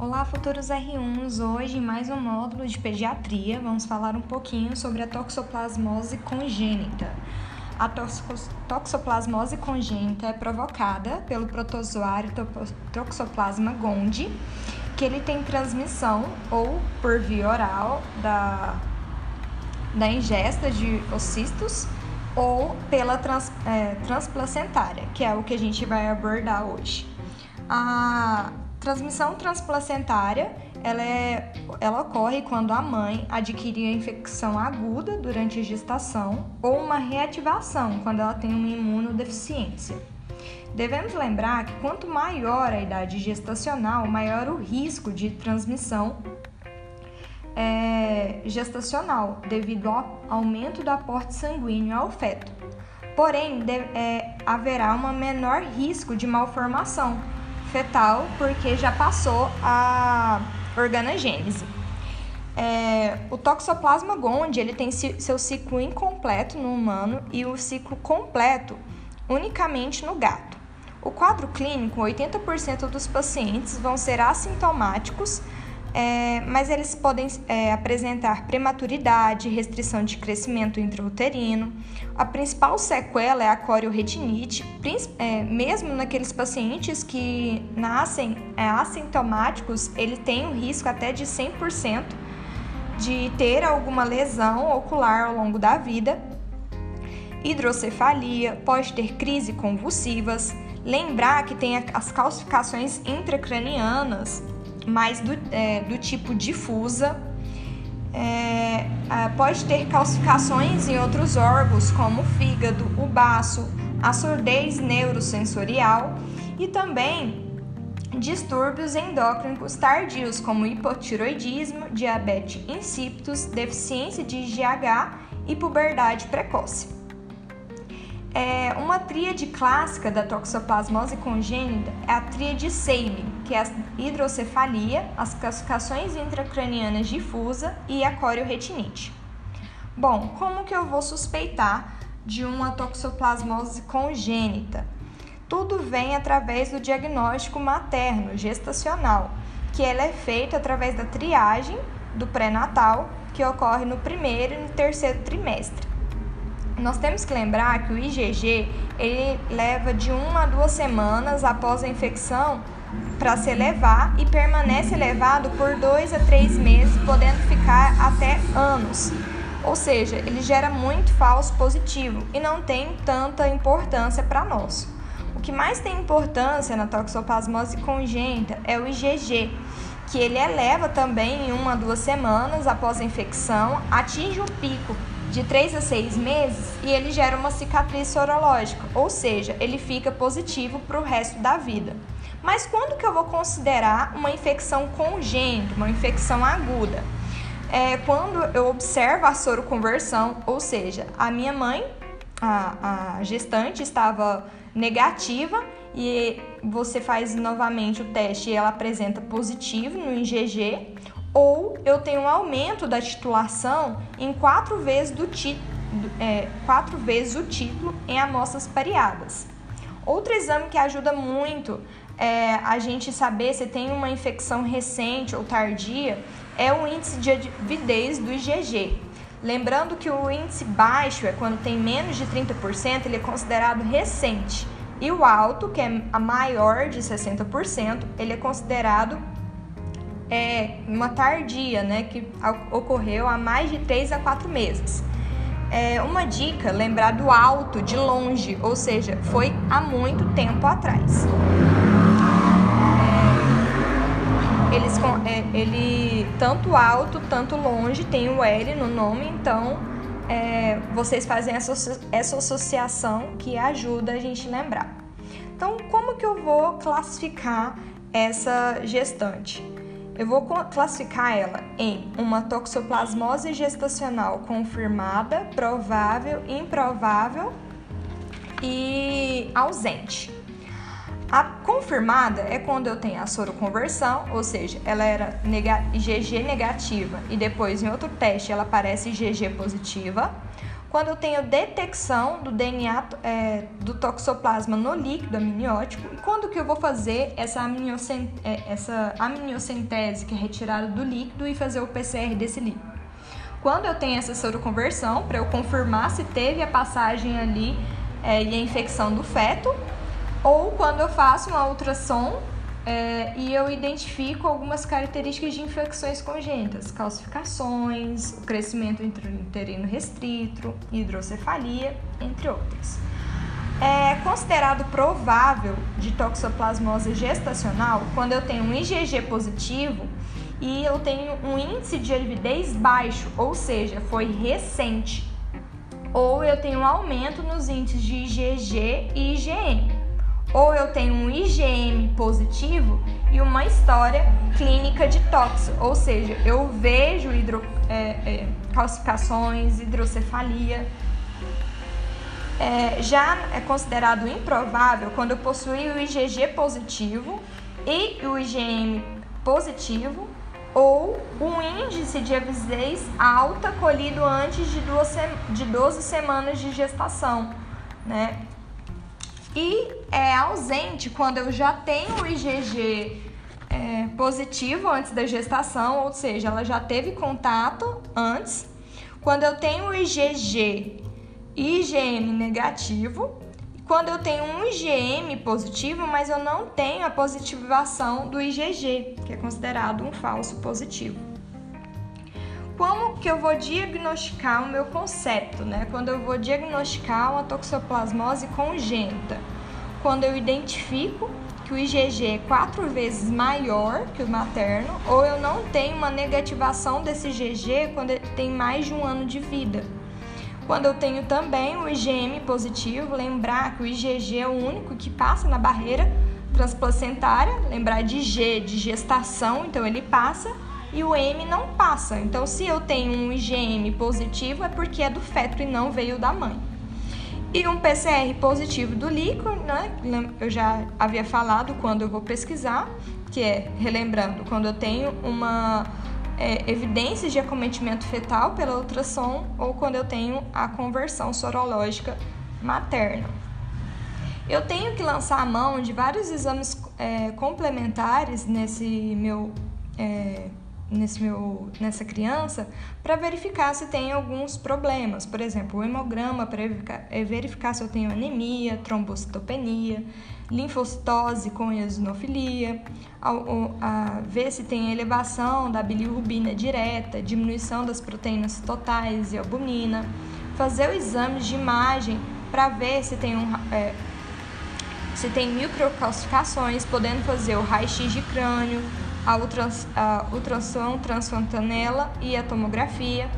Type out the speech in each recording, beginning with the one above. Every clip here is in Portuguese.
Olá, futuros R1s! Hoje, mais um módulo de pediatria, vamos falar um pouquinho sobre a toxoplasmose congênita. A toxoplasmose congênita é provocada pelo protozoário Toxoplasma gondii, que ele tem transmissão ou por via oral da, da ingesta de ocistos ou pela trans, é, transplacentária, que é o que a gente vai abordar hoje. A transmissão transplacentária ela, é, ela ocorre quando a mãe adquire a infecção aguda durante a gestação ou uma reativação quando ela tem uma imunodeficiência. Devemos lembrar que quanto maior a idade gestacional, maior o risco de transmissão é, gestacional, devido ao aumento do aporte sanguíneo ao feto. Porém, de, é, haverá um menor risco de malformação fetal porque já passou a organogênese. É, o toxoplasma gondii ele tem seu ciclo incompleto no humano e o ciclo completo unicamente no gato. O quadro clínico, 80% dos pacientes vão ser assintomáticos é, mas eles podem é, apresentar prematuridade, restrição de crescimento intrauterino. A principal sequela é a corioretinite, é, mesmo naqueles pacientes que nascem é, assintomáticos, ele tem um risco até de 100% de ter alguma lesão ocular ao longo da vida. Hidrocefalia, pode ter crise convulsivas. Lembrar que tem as calcificações intracranianas mais do, é, do tipo difusa. É, pode ter calcificações em outros órgãos, como o fígado, o baço, a surdez neurosensorial e também distúrbios endócrinos tardios, como hipotiroidismo, diabetes insípidos, deficiência de GH e puberdade precoce. É, uma tríade clássica da toxoplasmose congênita é a tríade SAME, que é a hidrocefalia, as calcificações intracranianas difusa e a corioretinite. Bom, como que eu vou suspeitar de uma toxoplasmose congênita? Tudo vem através do diagnóstico materno gestacional, que ela é feito através da triagem do pré-natal, que ocorre no primeiro e no terceiro trimestre. Nós temos que lembrar que o IgG ele leva de uma a duas semanas após a infecção para se elevar e permanece elevado por dois a três meses, podendo ficar até anos. Ou seja, ele gera muito falso positivo e não tem tanta importância para nós. O que mais tem importância na toxoplasmose congênita é o IgG, que ele eleva também em uma a duas semanas após a infecção, atinge o pico de 3 a 6 meses e ele gera uma cicatriz sorológica, ou seja, ele fica positivo para o resto da vida. Mas quando que eu vou considerar uma infecção congênita, uma infecção aguda? É quando eu observo a soroconversão, ou seja, a minha mãe, a, a gestante, estava negativa e você faz novamente o teste e ela apresenta positivo no IgG, ou eu tenho um aumento da titulação em quatro vezes, do ti, é, quatro vezes o título em amostras pareadas. Outro exame que ajuda muito é, a gente saber se tem uma infecção recente ou tardia é o índice de avidez do IgG. Lembrando que o índice baixo é quando tem menos de 30%, ele é considerado recente. E o alto, que é a maior de 60%, ele é considerado é, uma tardia, né, que ocorreu há mais de 3 a 4 meses. É, uma dica, lembrar do alto, de longe, ou seja, foi há muito tempo atrás. É, eles, é, ele, tanto alto, tanto longe, tem o L no nome, então é, vocês fazem essa, essa associação que ajuda a gente lembrar. Então, como que eu vou classificar essa gestante? Eu vou classificar ela em uma toxoplasmose gestacional confirmada, provável, improvável e ausente. A confirmada é quando eu tenho a soroconversão, ou seja, ela era IgG negativa e depois em outro teste ela aparece IgG positiva. Quando eu tenho detecção do DNA é, do toxoplasma no líquido amniótico e quando que eu vou fazer essa, amniocent é, essa amniocentese, que é retirada do líquido, e fazer o PCR desse líquido. Quando eu tenho essa soroconversão, para eu confirmar se teve a passagem ali é, e a infecção do feto, ou quando eu faço uma ultrassom é, e eu identifico algumas características de infecções congênitas, calcificações, o crescimento intrauterino restrito, hidrocefalia, entre outras. É considerado provável de toxoplasmose gestacional quando eu tenho um IgG positivo e eu tenho um índice de avidez baixo, ou seja, foi recente, ou eu tenho um aumento nos índices de IgG e IgM ou eu tenho um IgM positivo e uma história clínica de tóxico, ou seja, eu vejo hidro, é, é, calcificações, hidrocefalia. É, já é considerado improvável quando eu possuo o IgG positivo e o IgM positivo ou um índice de avidez alta colhido antes de, duas, de 12 semanas de gestação, né? E é ausente quando eu já tenho o IgG é, positivo antes da gestação, ou seja, ela já teve contato antes. Quando eu tenho o IgG e IgM negativo, quando eu tenho um IgM positivo, mas eu não tenho a positivação do IgG, que é considerado um falso positivo como que eu vou diagnosticar o meu concepto, né? Quando eu vou diagnosticar uma toxoplasmose congênita, quando eu identifico que o IgG é quatro vezes maior que o materno, ou eu não tenho uma negativação desse IgG quando ele tem mais de um ano de vida. Quando eu tenho também o IgM positivo, lembrar que o IgG é o único que passa na barreira transplacentária, lembrar de G de gestação, então ele passa e o M não passa. Então, se eu tenho um IgM positivo, é porque é do feto e não veio da mãe. E um PCR positivo do líquido, né? Eu já havia falado quando eu vou pesquisar, que é, relembrando, quando eu tenho uma é, evidência de acometimento fetal pela ultrassom ou quando eu tenho a conversão sorológica materna. Eu tenho que lançar a mão de vários exames é, complementares nesse meu é, nesse meu, nessa criança para verificar se tem alguns problemas. Por exemplo, o hemograma para verificar, é verificar se eu tenho anemia, trombocitopenia, linfocitose com eosinofilia, a, a, ver se tem elevação da bilirrubina direta, diminuição das proteínas totais e albumina, fazer o exame de imagem para ver se tem um, é, se tem microcalcificações, podendo fazer o raio-x de crânio, a, ultras, a ultrassom transfontanela e a tomografia,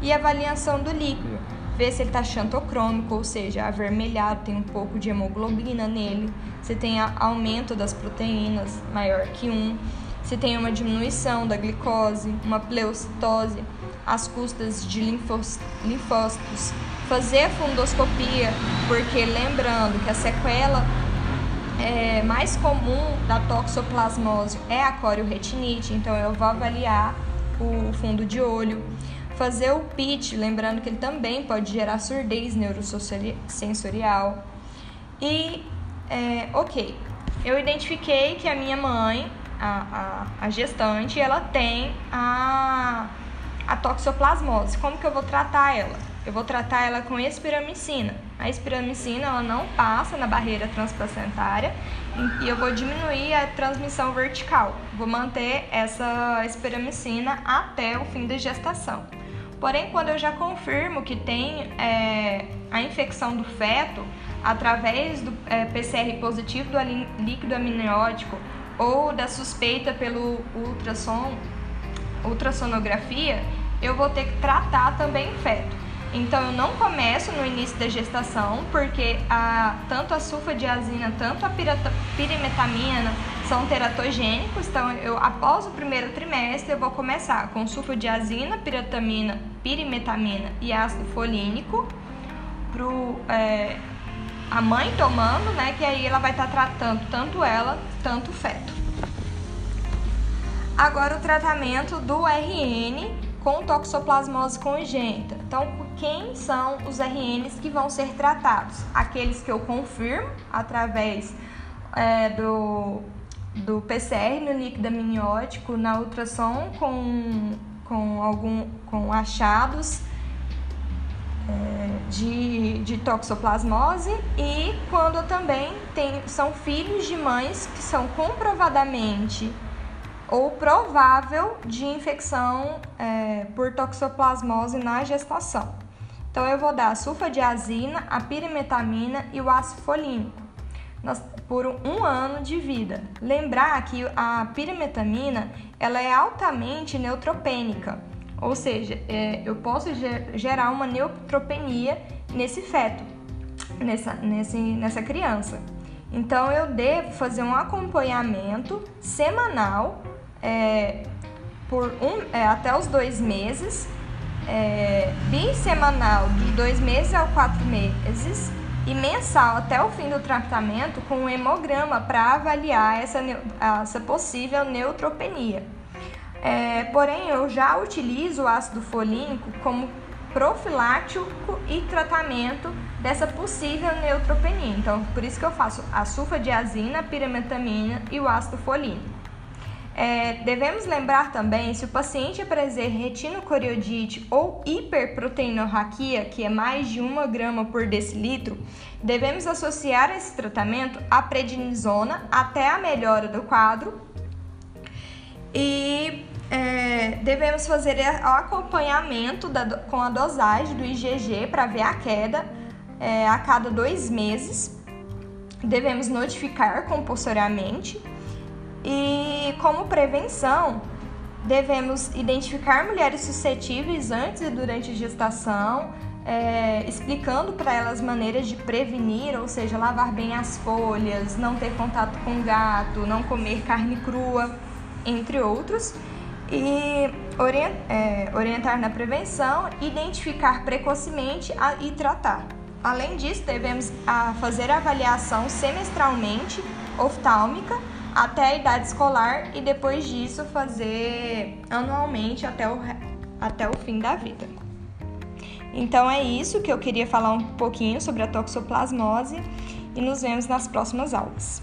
e a avaliação do líquido, ver se ele está xantocrômico, ou seja, avermelhado, tem um pouco de hemoglobina nele, se tem aumento das proteínas maior que 1, se tem uma diminuição da glicose, uma pleocitose, as custas de linfócitos, fazer a fundoscopia, porque lembrando que a sequela é, mais comum da toxoplasmose é a corioretinite, então eu vou avaliar o fundo de olho. Fazer o PIT, lembrando que ele também pode gerar surdez neurosensorial. E, é, ok, eu identifiquei que a minha mãe, a, a, a gestante, ela tem a, a toxoplasmose. Como que eu vou tratar ela? eu vou tratar ela com espiramicina. A espiramicina ela não passa na barreira transplacentária e eu vou diminuir a transmissão vertical. Vou manter essa espiramicina até o fim da gestação. Porém, quando eu já confirmo que tem é, a infecção do feto através do é, PCR positivo do líquido amniótico ou da suspeita pelo ultrassom, ultrassonografia, eu vou ter que tratar também o feto. Então eu não começo no início da gestação, porque a, tanto a sulfadiazina, tanto a pirata, pirimetamina são teratogênicos. Então eu após o primeiro trimestre eu vou começar com sulfadiazina, piratamina, pirimetamina e ácido folínico pro é, a mãe tomando, né? Que aí ela vai estar tá tratando tanto ela, tanto o feto. Agora o tratamento do RN com toxoplasmose congênita. Então, quem são os RNs que vão ser tratados. Aqueles que eu confirmo através é, do, do PCR no líquido amniótico, na ultrassom com, com, algum, com achados é, de, de toxoplasmose e quando também tem, são filhos de mães que são comprovadamente ou provável de infecção é, por toxoplasmose na gestação. Então eu vou dar a sulfadiazina, a pirimetamina e o ácido folínico por um ano de vida. Lembrar que a pirimetamina ela é altamente neutropênica, ou seja, é, eu posso gerar uma neutropenia nesse feto, nessa, nesse, nessa criança. Então eu devo fazer um acompanhamento semanal é, por um, é, até os dois meses, é, bissemanal de dois meses a quatro meses e mensal até o fim do tratamento com um hemograma para avaliar essa, essa possível neutropenia. É, porém, eu já utilizo o ácido folínico como profilático e tratamento dessa possível neutropenia. Então, por isso que eu faço a sulfadiazina, a pirametamina e o ácido folínico. É, devemos lembrar também se o paciente apresentar retinocoriodite ou hiperproteinorraquia, que é mais de 1 grama por decilitro, devemos associar esse tratamento à prednisona até a melhora do quadro e é, devemos fazer o acompanhamento da, com a dosagem do IgG para ver a queda é, a cada dois meses. Devemos notificar compulsoriamente e como prevenção, devemos identificar mulheres suscetíveis antes e durante a gestação, é, explicando para elas maneiras de prevenir, ou seja, lavar bem as folhas, não ter contato com gato, não comer carne crua, entre outros. E é, orientar na prevenção, identificar precocemente a, e tratar. Além disso, devemos a, fazer avaliação semestralmente oftálmica até a idade escolar e depois disso fazer anualmente até o, até o fim da vida. Então é isso que eu queria falar um pouquinho sobre a toxoplasmose e nos vemos nas próximas aulas.